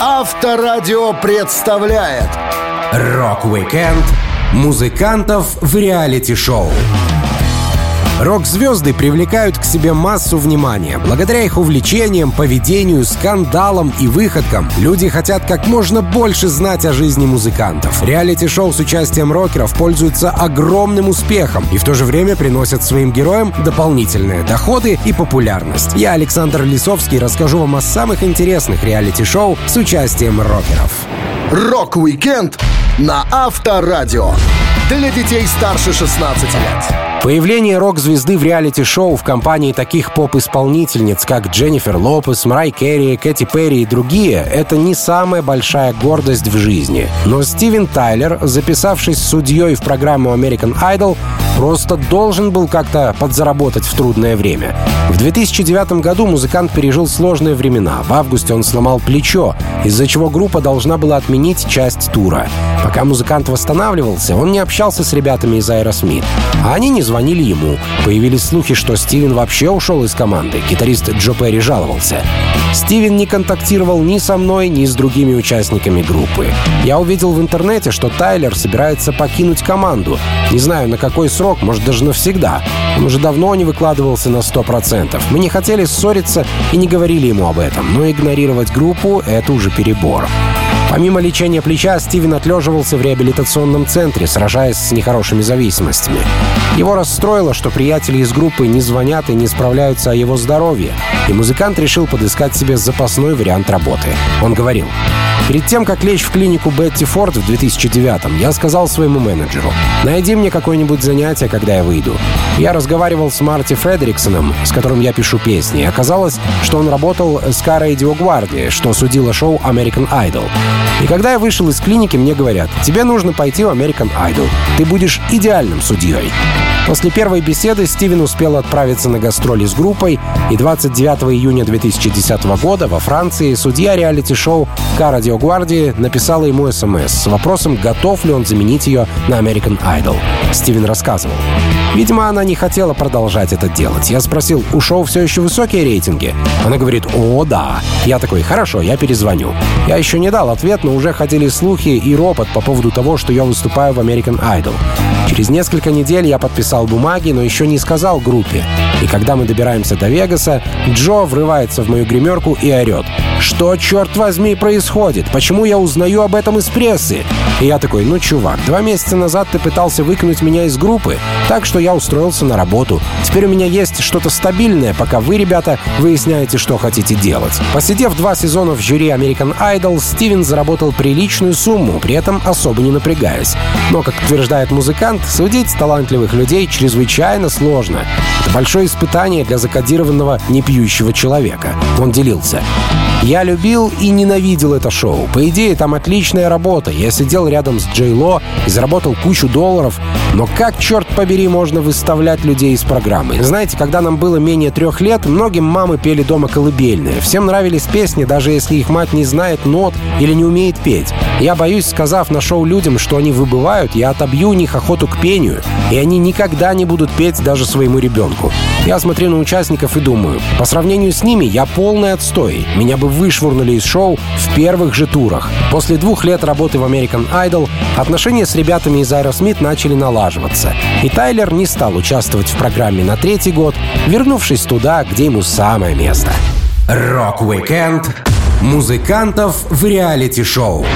Авторадио представляет Рок-викенд музыкантов в реалити-шоу. Рок-звезды привлекают к себе массу внимания. Благодаря их увлечениям, поведению, скандалам и выходкам люди хотят как можно больше знать о жизни музыкантов. Реалити-шоу с участием рокеров пользуются огромным успехом и в то же время приносят своим героям дополнительные доходы и популярность. Я, Александр Лисовский, расскажу вам о самых интересных реалити-шоу с участием рокеров. Рок-викенд на Авторадио. Для детей старше 16 лет. Появление рок-звезды в реалити-шоу в компании таких поп-исполнительниц, как Дженнифер Лопес, Мэрайя Кэри, Кэти Перри и другие, это не самая большая гордость в жизни. Но Стивен Тайлер, записавшись судьей в программу American Idol, просто должен был как-то подзаработать в трудное время. В 2009 году музыкант пережил сложные времена. В августе он сломал плечо, из-за чего группа должна была отменить часть тура. Пока музыкант восстанавливался, он не общался с ребятами из Aerosmith. А они не звонили ему. Появились слухи, что Стивен вообще ушел из команды. Гитарист Джо Перри жаловался. Стивен не контактировал ни со мной, ни с другими участниками группы. Я увидел в интернете, что Тайлер собирается покинуть команду. Не знаю, на какой срок, может, даже навсегда. Он уже давно не выкладывался на 100%. Мы не хотели ссориться и не говорили ему об этом, но игнорировать группу — это уже перебор. Помимо лечения плеча, Стивен отлеживался в реабилитационном центре, сражаясь с нехорошими зависимостями. Его расстроило, что приятели из группы не звонят и не справляются о его здоровье, и музыкант решил подыскать себе запасной вариант работы. Он говорил, Перед тем, как лечь в клинику Бетти Форд в 2009-м, я сказал своему менеджеру, найди мне какое-нибудь занятие, когда я выйду. Я разговаривал с Марти Фредериксоном, с которым я пишу песни, и оказалось, что он работал с Карой Диогварди, что судила шоу American Idol. И когда я вышел из клиники, мне говорят, тебе нужно пойти в American Idol. Ты будешь идеальным судьей. После первой беседы Стивен успел отправиться на гастроли с группой, и 29 июня 2010 года во Франции судья реалити-шоу Кара Диогварди написала ему смс с вопросом, готов ли он заменить ее на American Idol. Стивен рассказывал. Видимо, она не хотела продолжать это делать. Я спросил, у шоу все еще высокие рейтинги? Она говорит, о, да. Я такой, хорошо, я перезвоню. Я еще не дал ответ, но уже ходили слухи и ропот по поводу того, что я выступаю в American Idol. Через несколько недель я подписал бумаги, но еще не сказал группе. И когда мы добираемся до Вегаса, Джо врывается в мою гримерку и орет. Что, черт возьми, происходит? Почему я узнаю об этом из прессы? И я такой, ну, чувак, два месяца назад ты пытался выкинуть меня из группы, так что я устроился на работу. Теперь у меня есть что-то стабильное, пока вы, ребята, выясняете, что хотите делать. Посидев два сезона в жюри American Idol, Стивен заработал приличную сумму, при этом особо не напрягаясь. Но, как утверждает музыкант, судить талантливых людей чрезвычайно сложно. Это большое испытание для закодированного непьющего человека. Он делился. Я любил и ненавидел это шоу. По идее, там отличная работа. Я сидел рядом с Джей Ло и заработал кучу долларов. Но как, черт побери, можно выставлять людей из программы? Знаете, когда нам было менее трех лет, многим мамы пели дома колыбельные. Всем нравились песни, даже если их мать не знает нот или не умеет петь. Я боюсь, сказав на шоу людям, что они выбывают, я отобью у них охоту к пению, и они никогда не будут петь даже своему ребенку. Я смотрю на участников и думаю, по сравнению с ними я полный отстой. Меня бы вышвырнули из шоу в первых же турах. После двух лет работы в American Idol отношения с ребятами из Aerosmith начали налаживаться. И Тайлер не стал участвовать в программе на третий год, вернувшись туда, где ему самое место. Рок-викенд музыкантов в реалити-шоу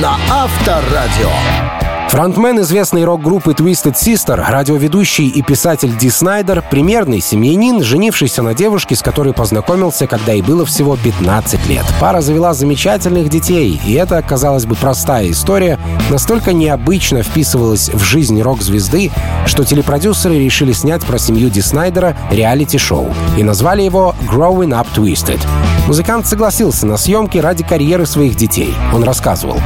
на Авторадио. Фронтмен известной рок-группы Twisted Sister, радиоведущий и писатель Ди Снайдер, примерный семьянин, женившийся на девушке, с которой познакомился, когда ей было всего 15 лет. Пара завела замечательных детей, и эта, казалось бы, простая история настолько необычно вписывалась в жизнь рок-звезды, что телепродюсеры решили снять про семью Ди Снайдера реалити-шоу и назвали его «Growing Up Twisted». Музыкант согласился на съемки ради карьеры своих детей. Он рассказывал.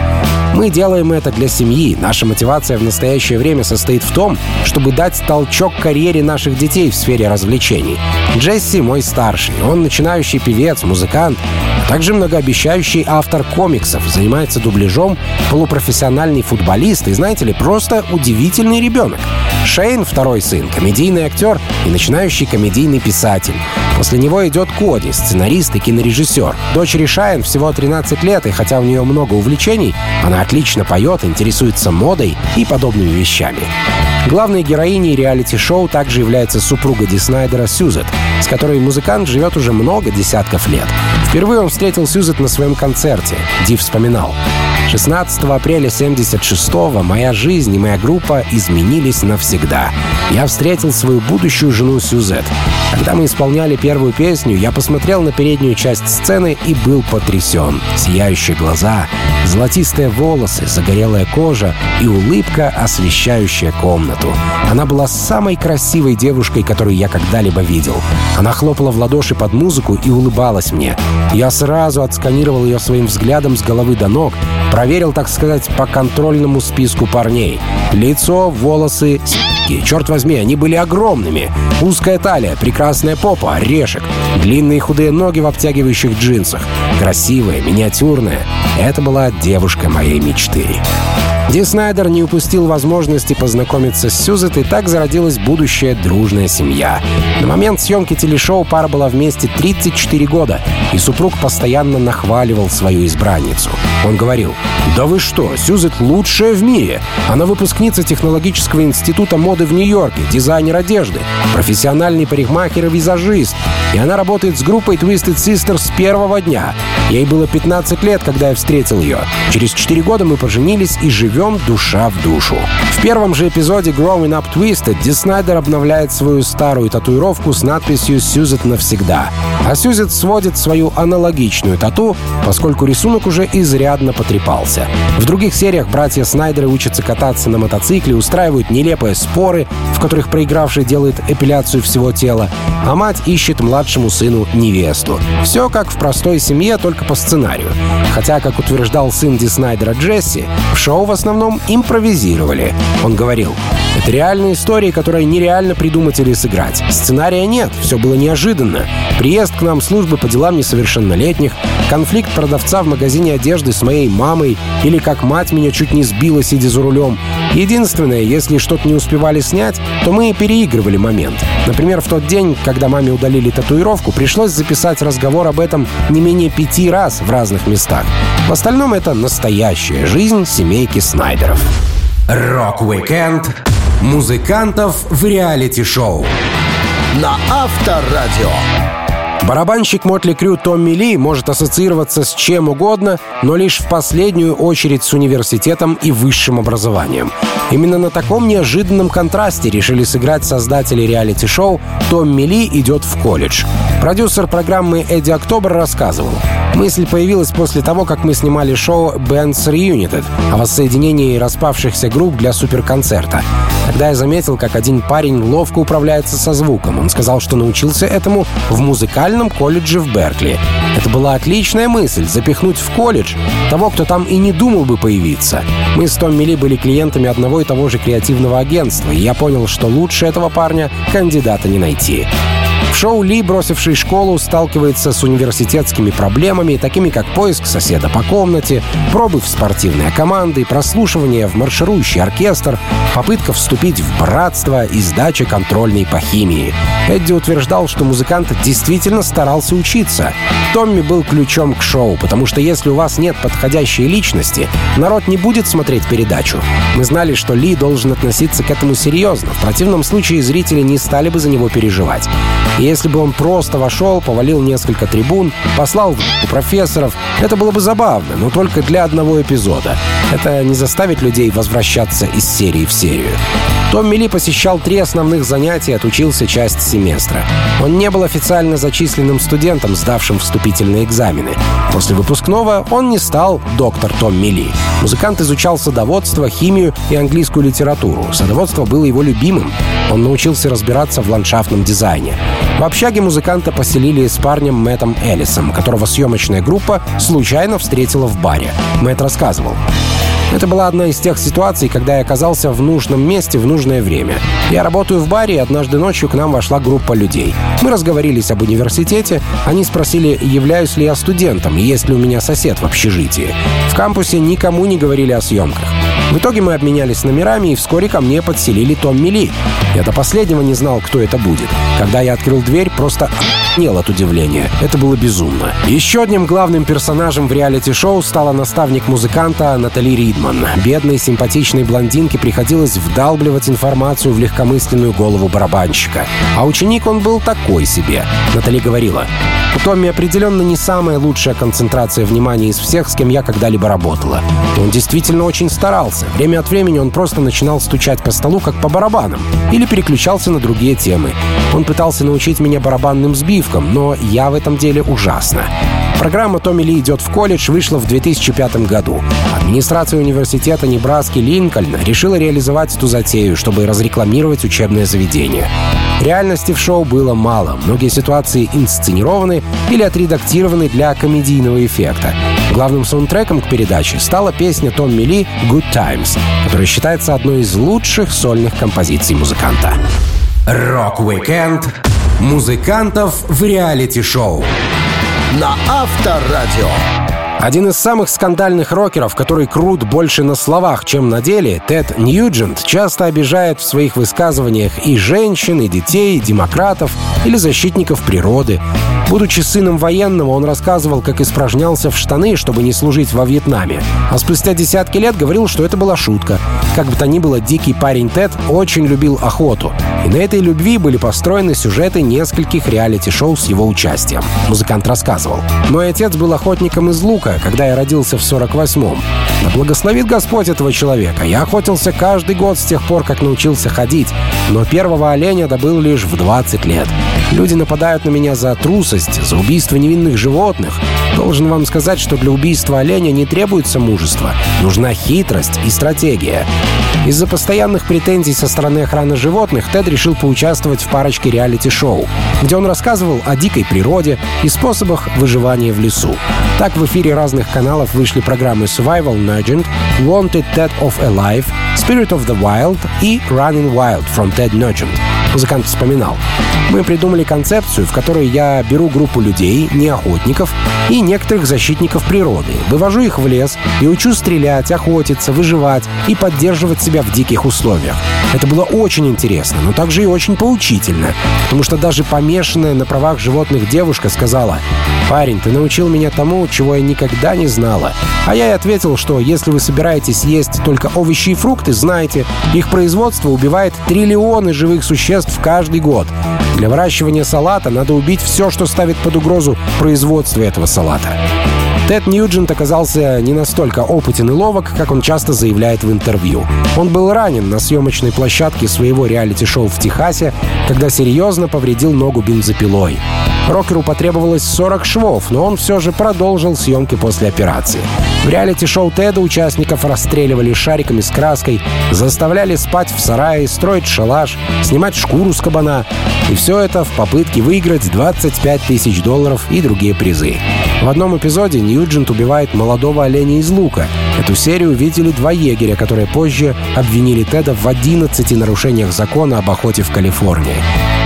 Мы делаем это для семьи. Наша мотивация в настоящее время состоит в том, чтобы дать толчок карьере наших детей в сфере развлечений. Джесси мой старший. Он начинающий певец, музыкант, а также многообещающий автор комиксов, занимается дубляжом, полупрофессиональный футболист и, знаете ли, просто удивительный ребенок. Шейн, второй сын, комедийный актер и начинающий комедийный писатель. После него идет Коди, сценарист и кинорежиссер. Дочери Шайн всего 13 лет, и хотя у нее много увлечений, она отлично поет, интересуется модой и подобными вещами. Главной героиней реалити-шоу также является супруга Ди Снайдера Сюзет, с которой музыкант живет уже много десятков лет. Впервые он встретил Сюзет на своем концерте. Ди вспоминал. 16 апреля 76-го моя жизнь и моя группа изменились навсегда. Я встретил свою будущую жену Сюзет. Когда мы исполняли первую песню, я посмотрел на переднюю часть сцены и был потрясен. Сияющие глаза, золотистые волосы, загорелая кожа и улыбка, освещающая комнату. Она была самой красивой девушкой, которую я когда-либо видел. Она хлопала в ладоши под музыку и улыбалась мне. Я сразу отсканировал ее своим взглядом с головы до ног, проверил, так сказать, по контрольному списку парней. Лицо, волосы, с***ки. Черт возьми, они были огромными. Узкая талия, прекрасная попа, орешек. Длинные худые ноги в обтягивающих джинсах. Красивая, миниатюрная. Это была девушка моей мечты. Ди Снайдер не упустил возможности познакомиться с Сюзет, и так зародилась будущая дружная семья. На момент съемки телешоу пара была вместе 34 года, и супруг постоянно нахваливал свою избранницу. Он говорил, «Да вы что, Сюзет лучшая в мире! Она выпускница технологического института моды в Нью-Йорке, дизайнер одежды, профессиональный парикмахер и визажист, и она работает с группой Twisted Sisters с первого дня. Ей было 15 лет, когда я встретил ее. Через 4 года мы поженились и живем душа в душу. В первом же эпизоде Growing Up Twisted Ди Снайдер обновляет свою старую татуировку с надписью «Сюзет навсегда». А Сюзет сводит свою аналогичную тату, поскольку рисунок уже изрядно потрепался. В других сериях братья Снайдеры учатся кататься на мотоцикле, устраивают нелепые споры, в которых проигравший делает эпиляцию всего тела, а мать ищет младшему сыну невесту. Все как в простой семье, только по сценарию. Хотя, как утверждал сын Ди Снайдера Джесси, в шоу в основном импровизировали. Он говорил, это реальная история, которая нереально придумать или сыграть. Сценария нет, все было неожиданно. Приезд к нам службы по делам несовершеннолетних, конфликт продавца в магазине одежды с моей мамой или как мать меня чуть не сбила, сидя за рулем. Единственное, если что-то не успевали снять, то мы переигрывали момент. Например, в тот день, когда маме удалили татуировку, пришлось записать разговор об этом не менее пяти раз в разных местах. В остальном это настоящая жизнь семейки Снайдеров. Рок-викенд музыкантов в реалити-шоу на Авторадио. Барабанщик Mötley Crüe Томми Ли может ассоциироваться с чем угодно, но лишь в последнюю очередь с университетом и высшим образованием. Именно на таком неожиданном контрасте решили сыграть создатели реалити-шоу «Томми Ли идет в колледж». Продюсер программы Эдди Октобер рассказывал. Мысль появилась после того, как мы снимали шоу «Bands Reunited» о воссоединении распавшихся групп для суперконцерта. Тогда я заметил, как один парень ловко управляется со звуком. Он сказал, что научился этому в музыкальном колледже в Беркли. Это была отличная мысль — запихнуть в колледж того, кто там и не думал бы появиться. Мы с Томми Ли были клиентами одного и того же креативного агентства, и я понял, что лучше этого парня кандидата не найти. В шоу Ли, бросивший школу, сталкивается с университетскими проблемами, такими как поиск соседа по комнате, пробы в спортивные команды, прослушивание в марширующий оркестр, попытка вступить в братство и сдача контрольной по химии. Эдди утверждал, что музыкант действительно старался учиться. Томми был ключом к шоу, потому что если у вас нет подходящей личности, народ не будет смотреть передачу. Мы знали, что Ли должен относиться к этому серьезно. В противном случае зрители не стали бы за него переживать. И если бы он просто вошел, повалил несколько трибун, послал в профессоров, это было бы забавно, но только для одного эпизода. Это не заставит людей возвращаться из серии в серию. Томми Ли посещал три основных занятия и отучился часть семестра. Он не был официально зачисленным студентом, сдавшим вступительные экзамены. После выпускного он не стал доктор Томми Ли. Музыкант изучал садоводство, химию и английскую литературу. Садоводство было его любимым. Он научился разбираться в ландшафтном дизайне. В общаге музыканта поселили с парнем Мэттом Эллисом, которого съемочная группа случайно встретила в баре. Мэтт рассказывал. Это была одна из тех ситуаций, когда я оказался в нужном месте в нужное время. Я работаю в баре, и однажды ночью к нам вошла группа людей. Мы разговорились об университете, они спросили, являюсь ли я студентом есть ли у меня сосед в общежитии. В кампусе никому не говорили о съемках. В итоге мы обменялись номерами, и вскоре ко мне подселили Томми Ли. Я до последнего не знал, кто это будет. Когда я открыл дверь, просто охренел от удивления. Это было безумно. Еще одним главным персонажем в реалити-шоу стала наставник музыканта Натали Ридман. Бедной, симпатичной блондинке приходилось вдалбливать информацию в легкомысленную голову барабанщика. А ученик он был такой себе. Натали говорила, у Томми определенно не самая лучшая концентрация внимания из всех, с кем я когда-либо работала. Он действительно очень старался. Время от времени он просто начинал стучать по столу, как по барабанам, или переключался на другие темы. Он пытался научить меня барабанным сбивкам, но я в этом деле ужасно. Программа «Томми Ли идет в колледж» вышла в 2005 году. Администрация университета Небраски Линкольна решила реализовать эту затею, чтобы разрекламировать учебное заведение. Реальности в шоу было мало. Многие ситуации инсценированы или отредактированы для комедийного эффекта. Главным саундтреком к передаче стала песня Томми Ли «Good Times», которая считается одной из лучших сольных композиций музыканта. Рок-викенд музыкантов в реалити-шоу на Авторадио. Один из самых скандальных рокеров, который крут больше на словах, чем на деле, Тед Ньюджент, часто обижает в своих высказываниях и женщин, и детей, и демократов, или защитников природы. Будучи сыном военного, он рассказывал, как испражнялся в штаны, чтобы не служить во Вьетнаме. А спустя десятки лет говорил, что это была шутка. Как бы то ни было, дикий парень Тед очень любил охоту. И на этой любви были построены сюжеты нескольких реалити-шоу с его участием. Музыкант рассказывал. «Мой отец был охотником из лука, когда я родился в 48-м. Да благословит Господь этого человека. Я охотился каждый год с тех пор, как научился ходить. Но первого оленя добыл лишь в 20 лет. Люди нападают на меня за трусость, за убийство невинных животных. Должен вам сказать, что для убийства оленя не требуется мужество. Нужна хитрость и стратегия. Из-за постоянных претензий со стороны охраны животных Тед решил поучаствовать в парочке реалити-шоу, где он рассказывал о дикой природе и способах выживания в лесу. Так в эфире разных каналов вышли программы Survival Nugent, Wanted Dead of Alive, Spirit of the Wild и Running Wild from Ted Nugent. Музыкант вспоминал. Мы придумали концепцию, в которой я беру группу людей, не охотников, и некоторых защитников природы, вывожу их в лес и учу стрелять, охотиться, выживать и поддерживать себя в диких условиях. Это было очень интересно, но также и очень поучительно, потому что даже помешанная на правах животных девушка сказала «Парень, ты научил меня тому, чего я никогда не знала». А я и ответил, что если вы собираетесь есть только овощи и фрукты, знайте, их производство убивает триллионы живых существ каждый год. Для выращивания салата надо убить все, что ставит под угрозу производство этого салата. Тед Ньюджент оказался не настолько опытен и ловок, как он часто заявляет в интервью. Он был ранен на съемочной площадке своего реалити-шоу в Техасе, когда серьезно повредил ногу бензопилой. Рокеру потребовалось 40 швов, но он все же продолжил съемки после операции. В реалити-шоу Теда участников расстреливали шариками с краской, заставляли спать в сарае, строить шалаш, снимать шкуру с кабана. И все это в попытке выиграть 25 тысяч долларов и другие призы. В одном эпизоде Ньюджент убивает молодого оленя из лука. Эту серию видели два егеря, которые позже обвинили Теда в 11 нарушениях закона об охоте в Калифорнии.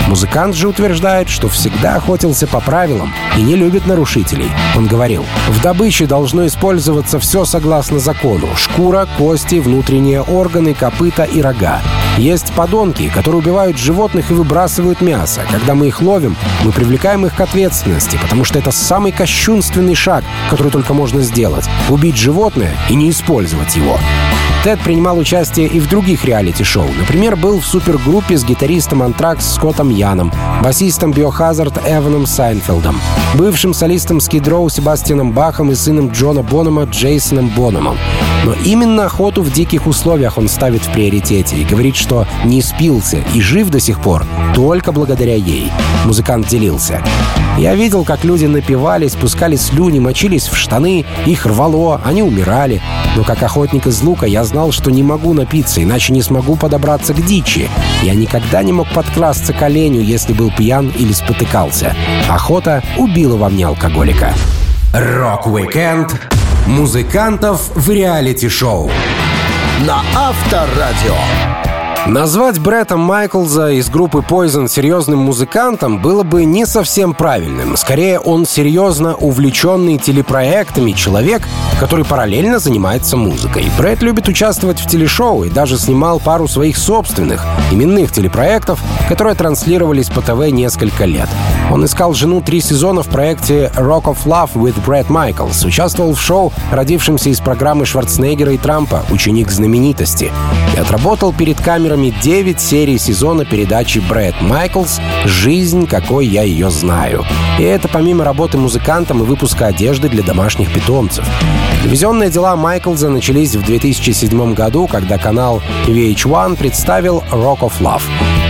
Музыкант же утверждает, что всегда охотился по правилам и не любит нарушителей. Он говорил, в добыче должно использоваться все согласно закону. Шкура, кости, внутренние органы, копыта и рога. Есть подонки, которые убивают животных и выбрасывают мясо. Когда мы их ловим, мы привлекаем их к ответственности, потому что это самый кощунственный шаг, который только можно сделать. Убить животное и не использовать его. Тед принимал участие и в других реалити-шоу. Например, был в супергруппе с гитаристом Антракс Скоттом Яном, басистом Biohazard Эваном Сайнфилдом, бывшим солистом Skid Row Себастьяном Бахом и сыном Джона Бонома Джейсоном Бономом. Но именно охоту в диких условиях он ставит в приоритете и говорит, что не спился и жив до сих пор только благодаря ей. Музыкант делился. Я видел, как люди напивались, пускали слюни, мочились в штаны, их рвало, они умирали. Но как охотник из лука я знал, что не могу напиться, иначе не смогу подобраться к дичи. Я никогда не мог подкрасться к оленю, если был пьян или спотыкался. Охота убила во мне алкоголика. Rock-Weekend музыкантов в реалити-шоу На Авторадио. Назвать Бретта Майклза из группы Poison серьезным музыкантом было бы не совсем правильным. Скорее, он серьезно увлеченный телепроектами человек, который параллельно занимается музыкой. Бретт любит участвовать в телешоу и даже снимал пару своих собственных именных телепроектов, которые транслировались по ТВ несколько лет. Он искал жену три сезона в проекте Rock of Love with Brad Michaels, участвовал в шоу, родившемся из программы Шварценеггера и Трампа «Ученик знаменитости» и отработал перед камерами 9 серий сезона передачи Брэд Майклс «Жизнь, какой я ее знаю». И это помимо работы музыкантом и выпуска одежды для домашних питомцев. Телевизионные дела Майклза начались в 2007 году, когда канал VH1 представил Rock of Love.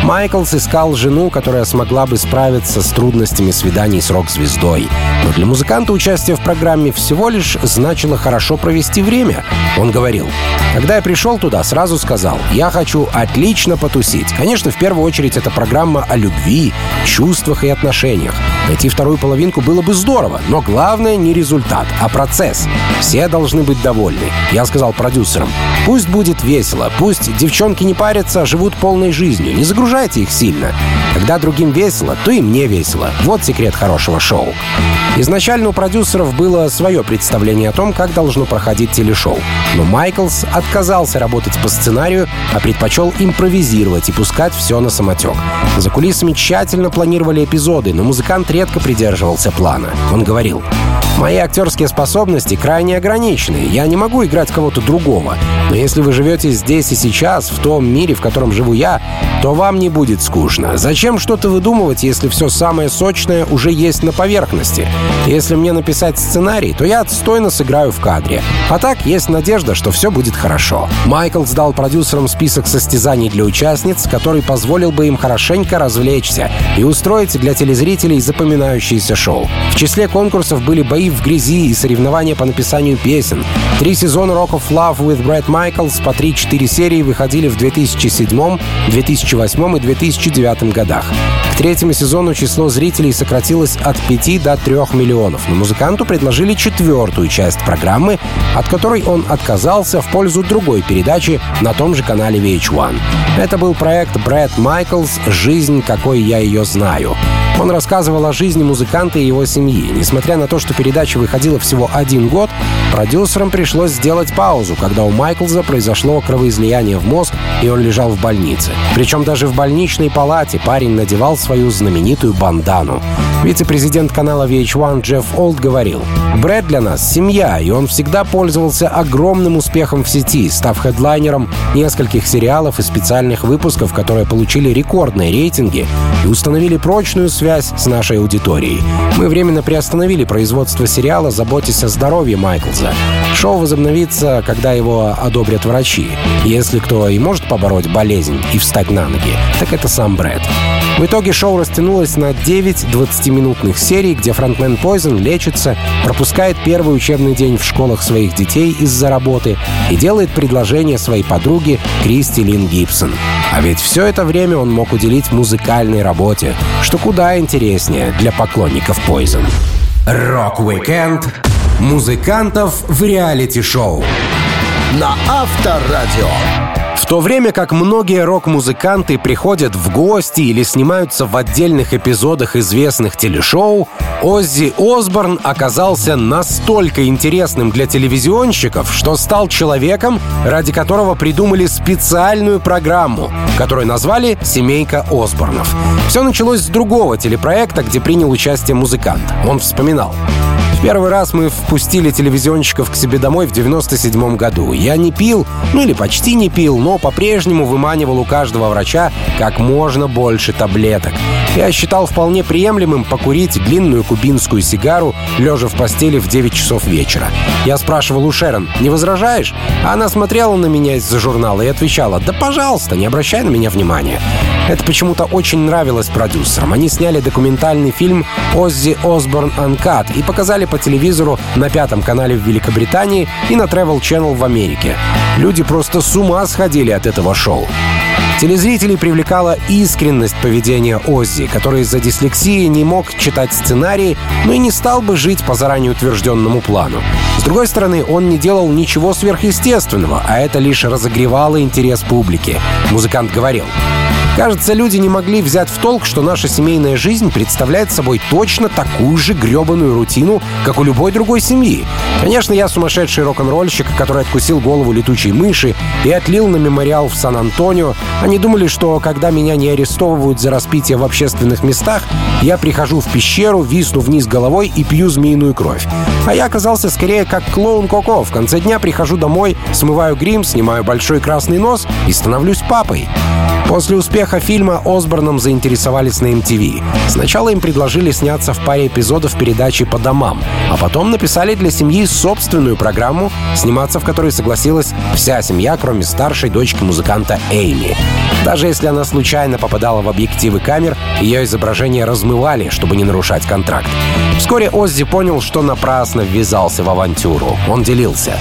Майклс искал жену, которая смогла бы справиться с трудностями свиданий с рок-звездой. Но для музыканта участие в программе всего лишь значило хорошо провести время. Он говорил, когда я пришел туда, сразу сказал, я хочу отлично потусить. Конечно, в первую очередь это программа о любви, чувствах и отношениях. Найти вторую половинку было бы здорово, но главное не результат, а процесс. Все должны быть довольны. Я сказал продюсерам, пусть будет весело, пусть девчонки не парятся, а живут полной жизнью, не загружайте их сильно. Когда другим весело, то и мне весело. Вот секрет хорошего шоу. Изначально у продюсеров было свое представление о том, как должно проходить телешоу. Но Майклс отказался работать по сценарию, а предпочел импровизировать и пускать все на самотек. За кулисами тщательно планировали эпизоды, но музыкант редко придерживался плана. Он говорил, Мои актерские способности крайне ограничены. Я не могу играть кого-то другого. Но если вы живете здесь и сейчас, в том мире, в котором живу я, то вам не будет скучно. Зачем что-то выдумывать, если все самое сочное уже есть на поверхности? Если мне написать сценарий, то я отстойно сыграю в кадре. А так есть надежда, что все будет хорошо. Майкл сдал продюсерам список состязаний для участниц, который позволил бы им хорошенько развлечься и устроить для телезрителей запоминающееся шоу. В числе конкурсов были бои в грязи и соревнования по написанию песен. Три сезона Rock of Love with Brad Michaels по 3-4 серии выходили в 2007, 2008 и 2009 годах. К третьему сезону число зрителей сократилось от 5 до 3 миллионов, но музыканту предложили четвертую часть программы, от которой он отказался в пользу другой передачи на том же канале VH1. Это был проект Брэд Майклс «Жизнь, какой я ее знаю». Он рассказывал о жизни музыканта и его семьи. Несмотря на то, что передача выходила всего один год, продюсерам пришлось сделать паузу, когда у Майклза произошло кровоизлияние в мозг, и он лежал в больнице. Причем даже в больничной палате парень надевал свою знаменитую бандану. Вице-президент канала VH1 Джефф Олд говорил, «Брэд для нас — семья, и он всегда пользовался огромным успехом в сети, став хедлайнером нескольких сериалов и специальных выпусков, которые получили рекордные рейтинги и установили прочную связь с нашей аудиторией. Мы временно приостановили производство сериала, заботясь о здоровье Майклза. Шоу возобновится, когда его одобрят врачи. Если кто и может побороть болезнь и встать на ноги, так это сам Брэд. В итоге шоу растянулось на 9 20-минутных серий, где фронтмен Poison лечится, пропускает первый учебный день в школах своих детей из-за работы и делает предложение своей подруге Кристи Лин Гибсон. А ведь все это время он мог уделить музыкальной работе, что куда интереснее для поклонников Poison. Rock-Weekend музыкантов в реалити-шоу на Авторадио. В то время как многие рок-музыканты приходят в гости или снимаются в отдельных эпизодах известных телешоу, Оззи Осборн оказался настолько интересным для телевизионщиков, что стал человеком, ради которого придумали специальную программу, которую назвали «Семейка Осборнов». Все началось с другого телепроекта, где принял участие музыкант. Он вспоминал. Первый раз мы впустили телевизионщиков к себе домой в 97 году. Я не пил, ну или почти не пил, но по-прежнему выманивал у каждого врача как можно больше таблеток. Я считал вполне приемлемым покурить длинную кубинскую сигару, лежа в постели в 9 часов вечера. Я спрашивал у Шерон, не возражаешь? Она смотрела на меня из-за журнала и отвечала, да пожалуйста, не обращай на меня внимания. Это почему-то очень нравилось продюсерам. Они сняли документальный фильм «Оззи Осборн Анкат» и показали по телевизору на пятом канале в Великобритании и на Travel Channel в Америке. Люди просто с ума сходили от этого шоу. Телезрителей привлекала искренность поведения Оззи, который из-за дислексии не мог читать сценарии, но и не стал бы жить по заранее утвержденному плану. С другой стороны, он не делал ничего сверхъестественного, а это лишь разогревало интерес публики. Музыкант говорил, Кажется, люди не могли взять в толк, что наша семейная жизнь представляет собой точно такую же гребаную рутину, как у любой другой семьи. Конечно, я сумасшедший рок-н-ролльщик, который откусил голову летучей мыши и отлил на мемориал в Сан-Антонио. Они думали, что когда меня не арестовывают за распитие в общественных местах, я прихожу в пещеру, висну вниз головой и пью змеиную кровь. А я оказался скорее как клоун Коко. В конце дня прихожу домой, смываю грим, снимаю большой красный нос и становлюсь папой. После успеха фильма Осборном заинтересовались на MTV. Сначала им предложили сняться в паре эпизодов передачи «По домам», а потом написали для семьи собственную программу, сниматься в которой согласилась вся семья, кроме старшей дочки музыканта Эйми. Даже если она случайно попадала в объективы камер, ее изображение размывали, чтобы не нарушать контракт. Вскоре Оззи понял, что напрасно ввязался в авантюру. Он делился.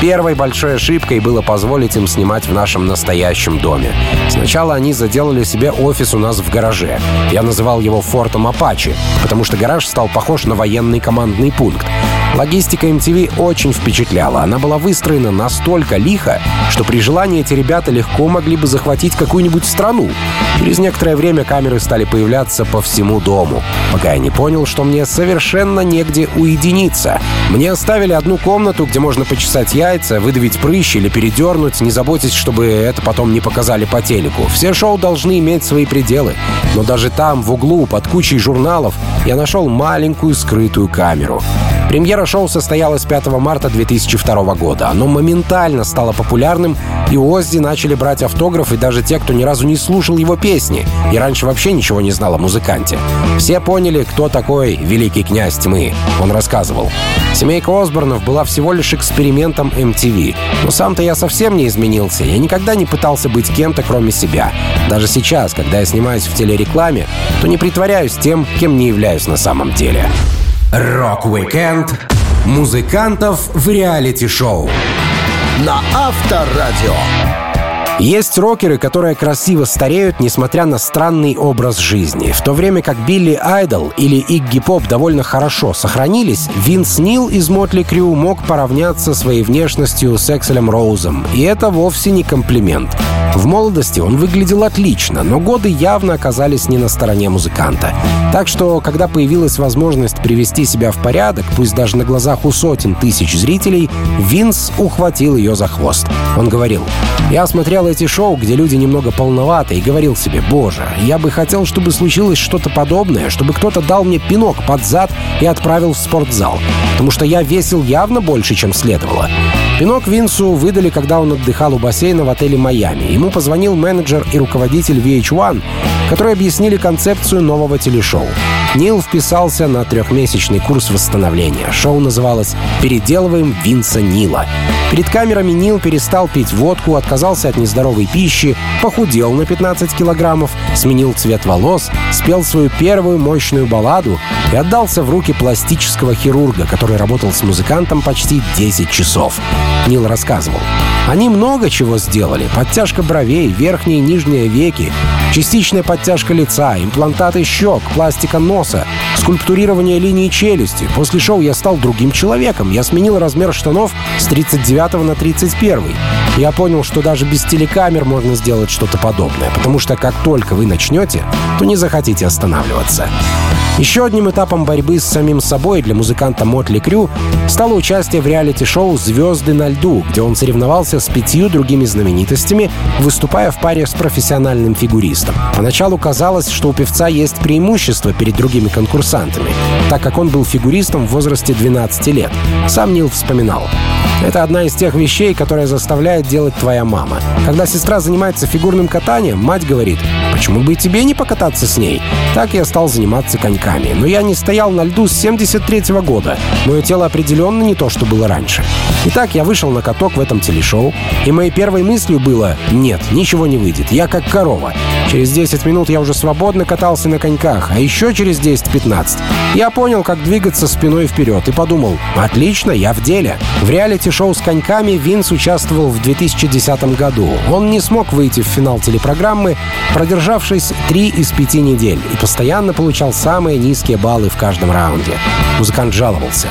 Первой большой ошибкой было позволить им снимать в нашем настоящем доме. Сначала они заделали себе офис у нас в гараже. Я называл его «Фортом Апачи», потому что гараж стал похож на военный командный пункт. Логистика MTV очень впечатляла. Она была выстроена настолько лихо, что при желании эти ребята легко могли бы захватить какую-нибудь страну. Через некоторое время камеры стали появляться по всему дому, пока я не понял, что мне совершенно негде уединиться. Мне оставили одну комнату, где можно почесать яйца, выдавить прыщ или передернуть, не заботясь, чтобы это потом не показали по телеку. Все шоу должны иметь свои пределы. Но даже там, в углу, под кучей журналов, я нашел маленькую скрытую камеру. Премьера шоу состоялась 5 марта 2002 года. Оно моментально стало популярным, и у Оззи начали брать автографы даже те, кто ни разу не слушал его песни и раньше вообще ничего не знал о музыканте. Все поняли, кто такой великий князь тьмы. Он рассказывал. Семейка Осборнов была всего лишь экспериментом MTV. Но сам-то я совсем не изменился. Я никогда не пытался быть кем-то, кроме себя. Даже сейчас, когда я снимаюсь в телерекламе, то не притворяюсь тем, кем не являюсь на самом деле. Rock-Weekend музыкантов в реалити-шоу на Авторадио. Есть рокеры, которые красиво стареют, несмотря на странный образ жизни. В то время как Билли Айдол или Игги Поп довольно хорошо сохранились, Винс Нил из Mötley Crüe мог поравняться своей внешностью с Экселем Роузом. И это вовсе не комплимент. В молодости он выглядел отлично, но годы явно оказались не на стороне музыканта. Так что, когда появилась возможность привести себя в порядок, пусть даже на глазах у сотен тысяч зрителей, Винс ухватил ее за хвост. Он говорил, «Я смотрел эти шоу, где люди немного полноваты, и говорил себе, боже, я бы хотел, чтобы случилось что-то подобное, чтобы кто-то дал мне пинок под зад и отправил в спортзал, потому что я весил явно больше, чем следовало. Пинок Винсу выдали, когда он отдыхал у бассейна в отеле «Майами». Ему позвонил менеджер и руководитель VH1, которые объяснили концепцию нового телешоу. Нил вписался на трехмесячный курс восстановления. Шоу называлось «Переделываем Винса Нила». Перед камерами Нил перестал пить водку, отказался от нездоровой пищи, похудел на 15 килограммов, сменил цвет волос, спел свою первую мощную балладу и отдался в руки пластического хирурга, который работал с музыкантом почти 10 часов. Нил рассказывал. Они много чего сделали. Подтяжка бровей, верхние и нижние веки, частичная подтяжка лица, имплантаты щек, пластика носа, скульптурирование линии челюсти. После шоу я стал другим человеком. Я сменил размер штанов с 39 на 31. Я понял, что даже без телекамер можно сделать что-то подобное, потому что как только вы начнете, то не захотите останавливаться. Еще одним этапом борьбы с самим собой для музыканта Мотли Крю стало участие в реалити-шоу «Звезды на льду», где он соревновался с пятью другими знаменитостями, выступая в паре с профессиональным фигуристом. Поначалу казалось, что у певца есть преимущество перед другими конкурсантами, так как он был фигуристом в возрасте 12 лет. Сам Нил вспоминал. Это одна из тех вещей, которая заставляет делать твоя мама. Когда сестра занимается фигурным катанием, мать говорит, почему бы и тебе не покататься с ней? Так я стал заниматься коньками. Но я не стоял на льду с 73 -го года. Мое тело определенно не то, что было раньше. Итак, я вышел на каток в этом телешоу, и моей первой мыслью было «Нет, ничего не выйдет, я как корова». Через 10 минут я уже свободно катался на коньках, а еще через 10-15 я понял, как двигаться спиной вперед и подумал «Отлично, я в деле». В реалити-шоу с коньками Винс участвовал в 2010 году. Он не смог выйти в финал телепрограммы, продержавшись три из пяти недель, и постоянно получал самые низкие баллы в каждом раунде. Музыкант жаловался.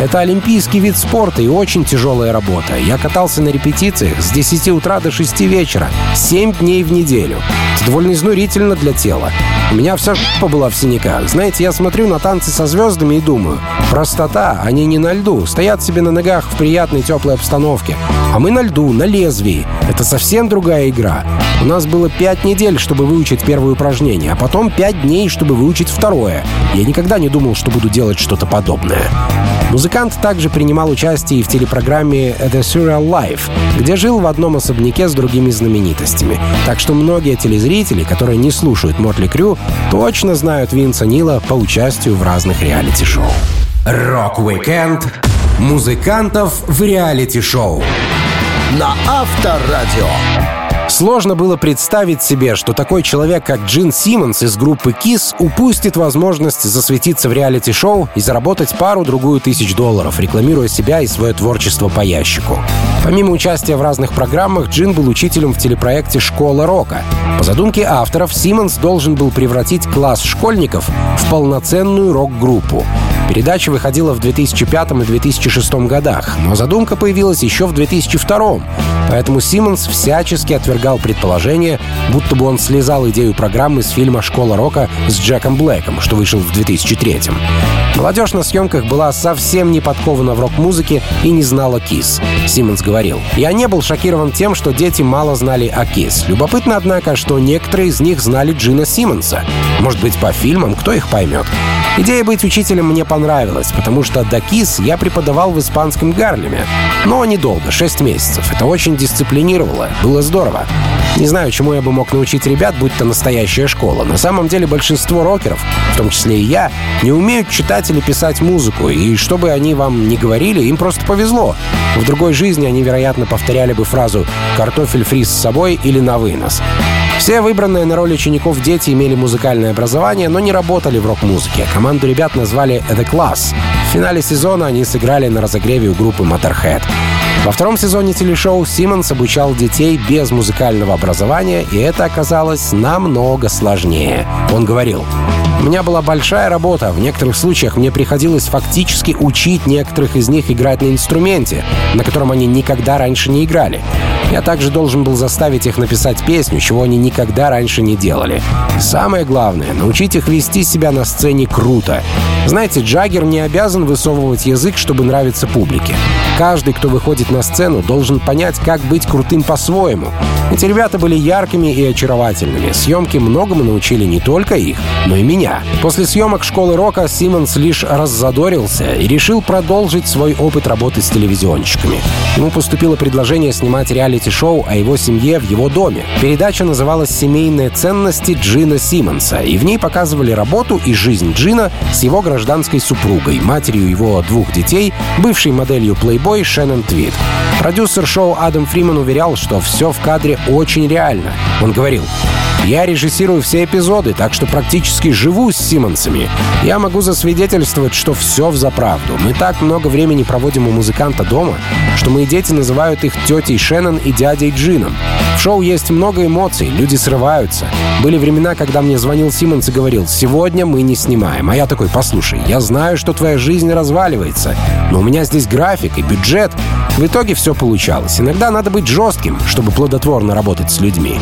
Это олимпийский вид спорта и очень тяжелая работа. Я катался на репетициях с 10 утра до 6 вечера, 7 дней в неделю. Это довольно изнурительно для тела. У меня вся жопа была в синяках. Знаете, я смотрю на танцы со звездами и думаю, простота, они не на льду, стоят себе на ногах в приятной теплой обстановке. А мы на льду, на лезвии. Это совсем другая игра. У нас было пять недель, чтобы выучить первое упражнение, а потом пять дней, чтобы выучить второе. Я никогда не думал, что буду делать что-то подобное. Музыкант также принимал участие и в телепрограмме «The Surreal Life», где жил в одном особняке с другими знаменитостями. Так что многие телезрители, которые не слушают Мотли Крю, точно знают Винса Нила по участию в разных реалити-шоу. Rock-Weekend музыкантов в реалити-шоу на Авторадио. Сложно было представить себе, что такой человек, как Джин Симмонс из группы KISS, упустит возможность засветиться в реалити-шоу и заработать пару-другую тысяч долларов, рекламируя себя и свое творчество по ящику. Помимо участия в разных программах, Джин был учителем в телепроекте «Школа рока». По задумке авторов, Симмонс должен был превратить класс школьников в полноценную рок-группу. Передача выходила в 2005 и 2006 годах, но задумка появилась еще в 2002. Поэтому Симмонс всячески отвергал предположение, будто бы он слезал идею программы с фильма «Школа рока» с Джеком Блэком, что вышел в 2003. Молодежь на съемках была совсем не подкована в рок-музыке и не знала Кис. Симмонс говорил, «Я не был шокирован тем, что дети мало знали о Кис. Любопытно, однако, что некоторые из них знали Джина Симмонса. Может быть, по фильмам, кто их поймет. Идея быть учителем мне понравилась, потому что до КИС я преподавал в испанском Гарлеме. Но недолго, 6 месяцев. Это очень дисциплинировало. Было здорово. Не знаю, чему я бы мог научить ребят, будь то настоящая школа. На самом деле большинство рокеров, в том числе и я, не умеют читать или писать музыку. И что бы они вам ни говорили, им просто повезло. В другой жизни они, вероятно, повторяли бы фразу «картофель фри с собой» или «на вынос». Все выбранные на роль учеников дети имели музыкальное образование, но не работали в рок-музыке. Команду ребят назвали «The Class». В финале сезона они сыграли на разогреве у группы Motorhead. Во втором сезоне телешоу Симмонс обучал детей без музыкального образования, и это оказалось намного сложнее. Он говорил, у меня была большая работа. В некоторых случаях мне приходилось фактически учить некоторых из них играть на инструменте, на котором они никогда раньше не играли. Я также должен был заставить их написать песню, чего они никогда раньше не делали. самое главное — научить их вести себя на сцене круто. Знаете, Джаггер не обязан высовывать язык, чтобы нравиться публике. Каждый, кто выходит на сцену, должен понять, как быть крутым по-своему. Эти ребята были яркими и очаровательными. Съемки многому научили не только их, но и меня. После съемок «Школы рока» Симмонс лишь раззадорился и решил продолжить свой опыт работы с телевизионщиками. Ему поступило предложение снимать реалити-шоу о его семье в его доме. Передача называлась «Семейные ценности Джина Симмонса», и в ней показывали работу и жизнь Джина с его гражданской супругой, матерью его двух детей, бывшей моделью Playboy Шеннон Твит. Продюсер шоу Адам Фриман уверял, что все в кадре очень реально. Он говорил, я режиссирую все эпизоды, так что практически живу с Симмонсами. Я могу засвидетельствовать, что все в заправду. Мы так много времени проводим у музыканта дома, что мои дети называют их тетей Шеннон и дядей Джином. В шоу есть много эмоций, люди срываются. Были времена, когда мне звонил Симмонс и говорил, сегодня мы не снимаем. А я такой, послушай, я знаю, что твоя жизнь разваливается, но у меня здесь график и бюджет. В итоге все получалось. Иногда надо быть жестким, чтобы плодотворно работать с людьми.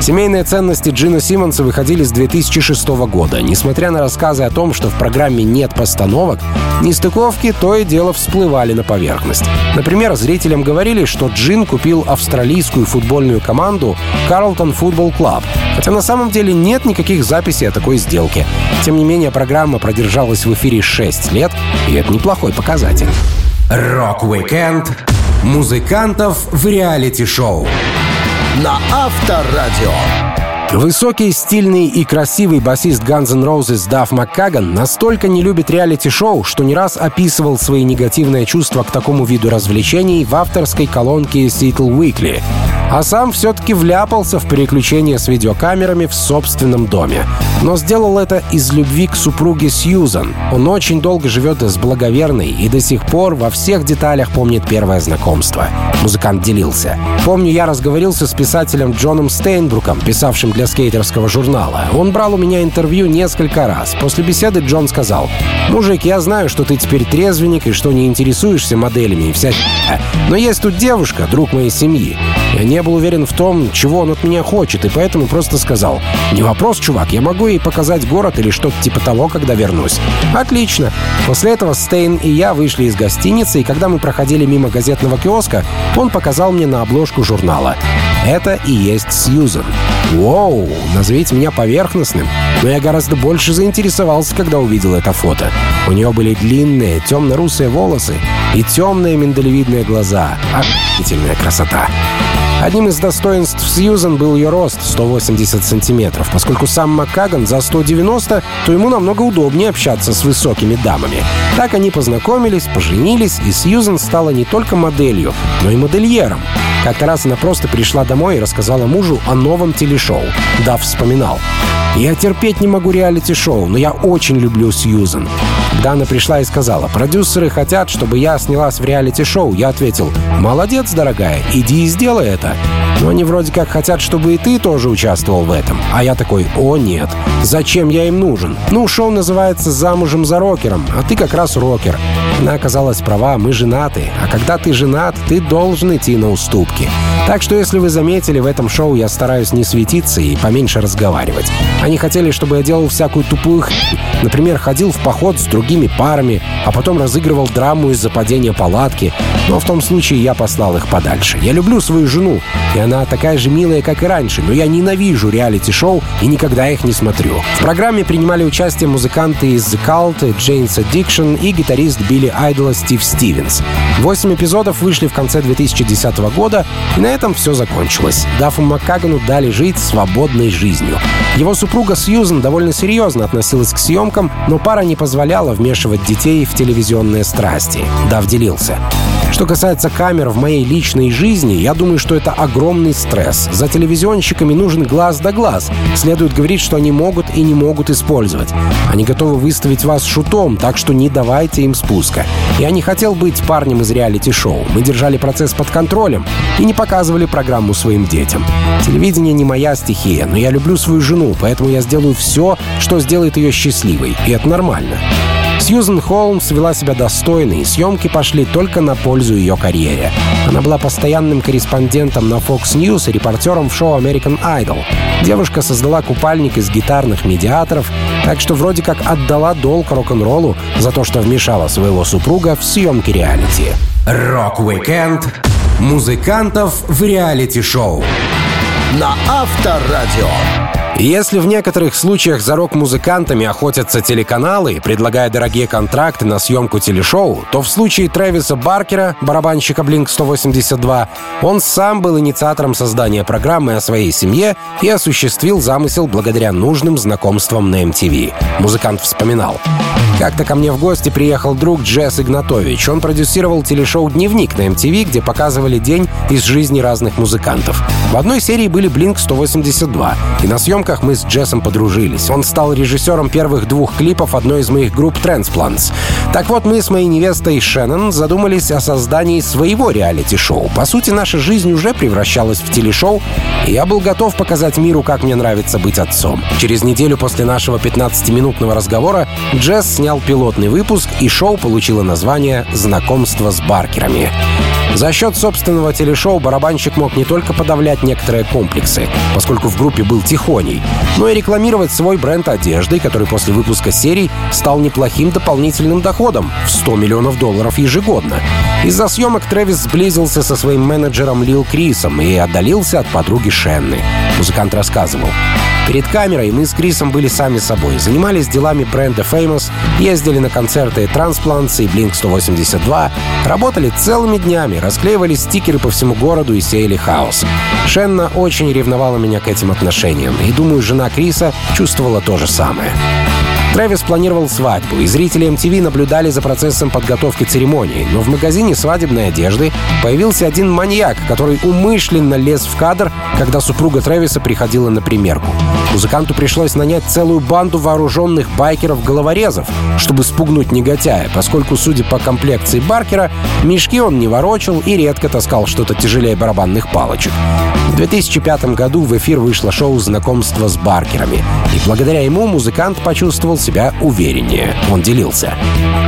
Семейные ценности Джина Симмонса выходили с 2006 года. Несмотря на рассказы о том, что в программе нет постановок, нестыковки то и дело всплывали на поверхность. Например, зрителям говорили, что Джин купил австралийскую футбольную команду Carlton Football Club, хотя на самом деле нет никаких записей о такой сделке. Тем не менее, программа продержалась в эфире 6 лет, и это неплохой показатель. Rock-Weekend музыкантов в реалити-шоу на Авторадио. Высокий, стильный и красивый басист Guns N' Roses Дафф Маккаган настолько не любит реалити-шоу, что не раз описывал свои негативные чувства к такому виду развлечений в авторской колонке Seattle Weekly. А сам все-таки вляпался в переключение с видеокамерами в собственном доме. Но сделал это из любви к супруге Сьюзан. Он очень долго живет с благоверной и до сих пор во всех деталях помнит первое знакомство. Музыкант делился. Помню, я разговорился с писателем Джоном Стейнбруком, писавшим для скейтерского журнала. Он брал у меня интервью несколько раз. После беседы Джон сказал, «Мужик, я знаю, что ты теперь трезвенник и что не интересуешься моделями и вся но есть тут девушка, друг моей семьи. Я не был уверен в том, чего он от меня хочет, и поэтому просто сказал, «Не вопрос, чувак, я могу ей показать город или что-то типа того, когда вернусь». Отлично. После этого Стейн и я вышли из гостиницы, и когда мы проходили мимо газетного киоска, он показал мне на обложку журнала. Это и есть Сьюзен. Воу, назовите меня поверхностным, но я гораздо больше заинтересовался, когда увидел это фото. У нее были длинные, темно-русые волосы и темные миндалевидные глаза. Охренительная красота. Одним из достоинств Сьюзан был ее рост — 180 сантиметров. Поскольку сам Маккаган за 190, то ему намного удобнее общаться с высокими дамами. Так они познакомились, поженились, и Сьюзан стала не только моделью, но и модельером. Как-то раз она просто пришла домой и рассказала мужу о новом телешоу. Дав вспоминал. Я терпеть не могу реалити-шоу, но я очень люблю Сьюзен. Когда она пришла и сказала, продюсеры хотят, чтобы я снялась в реалити-шоу, я ответил, молодец, дорогая, иди и сделай это. Но они вроде как хотят, чтобы и ты тоже участвовал в этом. А я такой, о нет, зачем я им нужен? Ну, шоу называется «Замужем за рокером», а ты как раз рокер. Она оказалась права, мы женаты. А когда ты женат, ты должен идти на уступки. Так что если вы заметили, в этом шоу я стараюсь не светиться и поменьше разговаривать. Они хотели, чтобы я делал всякую тупую х... Например, ходил в поход с другими парами, а потом разыгрывал драму из-за падения палатки. Но в том случае я послал их подальше. Я люблю свою жену, и она такая же милая, как и раньше, но я ненавижу реалити-шоу и никогда их не смотрю. В программе принимали участие музыканты из The Cult, Jane's Addiction и гитарист Билли Айдола Стив Стивенс. Восемь эпизодов вышли в конце 2010 года, и на этом все закончилось. Даффу Маккагану дали жить свободной жизнью. Его супруга Сьюзен довольно серьезно относилась к съемкам, но пара не позволяла вмешивать детей в телевизионные страсти. Дав делился. Что касается камер в моей личной жизни, я думаю, что это огромный стресс. За телевизионщиками нужен глаз да глаз. Следует говорить, что они могут и не могут использовать. Они готовы выставить вас шутом, так что не давайте им спуска. Я не хотел быть парнем из реалити-шоу. Мы держали процесс под контролем и не показывали программу своим детям. Телевидение не моя стихия, но я люблю свою жену, поэтому я сделаю все, что сделает ее счастливой. И это нормально. Сьюзен Холмс вела себя достойно, и съемки пошли только на пользу ее карьере. Она была постоянным корреспондентом на Fox News и репортером в шоу American Idol. Девушка создала купальник из гитарных медиаторов, так что вроде как отдала долг рок-н-роллу за то, что вмешала своего супруга в съемки реалити. Rock-Weekend музыкантов в реалити-шоу на Авторадио. Если в некоторых случаях за рок-музыкантами охотятся телеканалы, предлагая дорогие контракты на съемку телешоу, то в случае Трэвиса Баркера, барабанщика Blink-182, он сам был инициатором создания программы о своей семье и осуществил замысел благодаря нужным знакомствам на MTV. Музыкант вспоминал. Как-то ко мне в гости приехал друг Джесс Игнатович. Он продюсировал телешоу «Дневник» на MTV, где показывали день из жизни разных музыкантов. В одной серии были Blink-182, и на съемках съемках мы с Джессом подружились. Он стал режиссером первых двух клипов одной из моих групп Transplants. Так вот, мы с моей невестой Шеннон задумались о создании своего реалити-шоу. По сути, наша жизнь уже превращалась в телешоу, и я был готов показать миру, как мне нравится быть отцом. Через неделю после нашего 15-минутного разговора Джесс снял пилотный выпуск, и шоу получило название «Знакомство с Баркерами». За счет собственного телешоу барабанщик мог не только подавлять некоторые комплексы, поскольку в группе был Тихоней, но и рекламировать свой бренд одежды, который после выпуска серий стал неплохим дополнительным доходом в 100 миллионов долларов ежегодно. Из-за съемок Трэвис сблизился со своим менеджером Лил Крисом и отдалился от подруги Шенны. Музыкант рассказывал. Перед камерой мы с Крисом были сами собой, занимались делами бренда Famous, ездили на концерты Transplants и Blink-182, работали целыми днями, расклеивали стикеры по всему городу и сеяли хаос. Шенна очень ревновала меня к этим отношениям, и, думаю, жена Криса чувствовала то же самое. Трэвис планировал свадьбу, и зрители MTV наблюдали за процессом подготовки церемонии. Но в магазине свадебной одежды появился один маньяк, который умышленно лез в кадр, когда супруга Трэвиса приходила на примерку. Музыканту пришлось нанять целую банду вооруженных байкеров-головорезов, чтобы спугнуть негодяя, поскольку, судя по комплекции Баркера, мешки он не ворочил и редко таскал что-то тяжелее барабанных палочек. В 2005 году в эфир вышло шоу «Знакомство с Баркерами», и благодаря ему музыкант почувствовал себя увереннее. Он делился.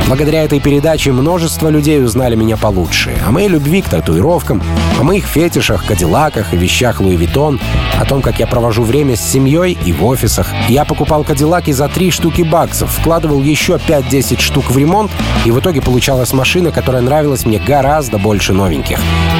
Благодаря этой передаче множество людей узнали меня получше. О моей любви к татуировкам, о моих фетишах, кадиллаках и вещах Луи Виттон, о том, как я провожу время с семьей и в офисах. Я покупал кадиллаки за три штуки баксов, вкладывал еще 5-10 штук в ремонт, и в итоге получалась машина, которая нравилась мне гораздо больше новеньких.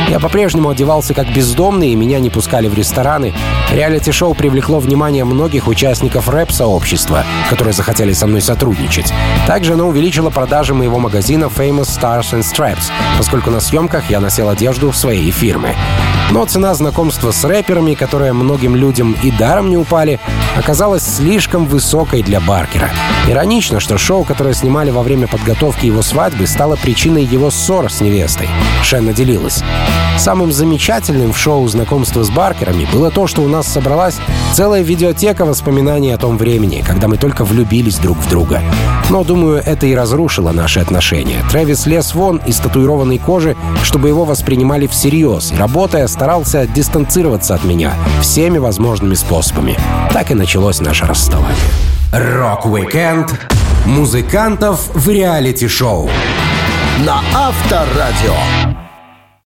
Я по-прежнему одевался как бездомный, и меня не пускали в рестораны. Реалити-шоу привлекло внимание многих участников рэп-сообщества, которые захотели со мной сотрудничать. Также оно увеличило продажи моего магазина Famous Stars and Straps, поскольку на съемках я носил одежду своей фирмы. Но цена знакомства с рэперами, которая многим людям и даром не упали, оказалась слишком высокой для Баркера. Иронично, что шоу, которое снимали во время подготовки его свадьбы, стало причиной его ссор с невестой. Шенна делилась. Самым замечательным в шоу знакомства с Баркерами было то, что у нас собралась целая видеотека воспоминаний о том времени, когда мы только влюбились друг в друга. Но, думаю, это и разрушило наши отношения. Трэвис лез вон из татуированной кожи, чтобы его воспринимали всерьез, и, работая, старался дистанцироваться от меня всеми возможными способами. Так и началось наше расставание. Rock-Weekend музыкантов в реалити-шоу на Авторадио.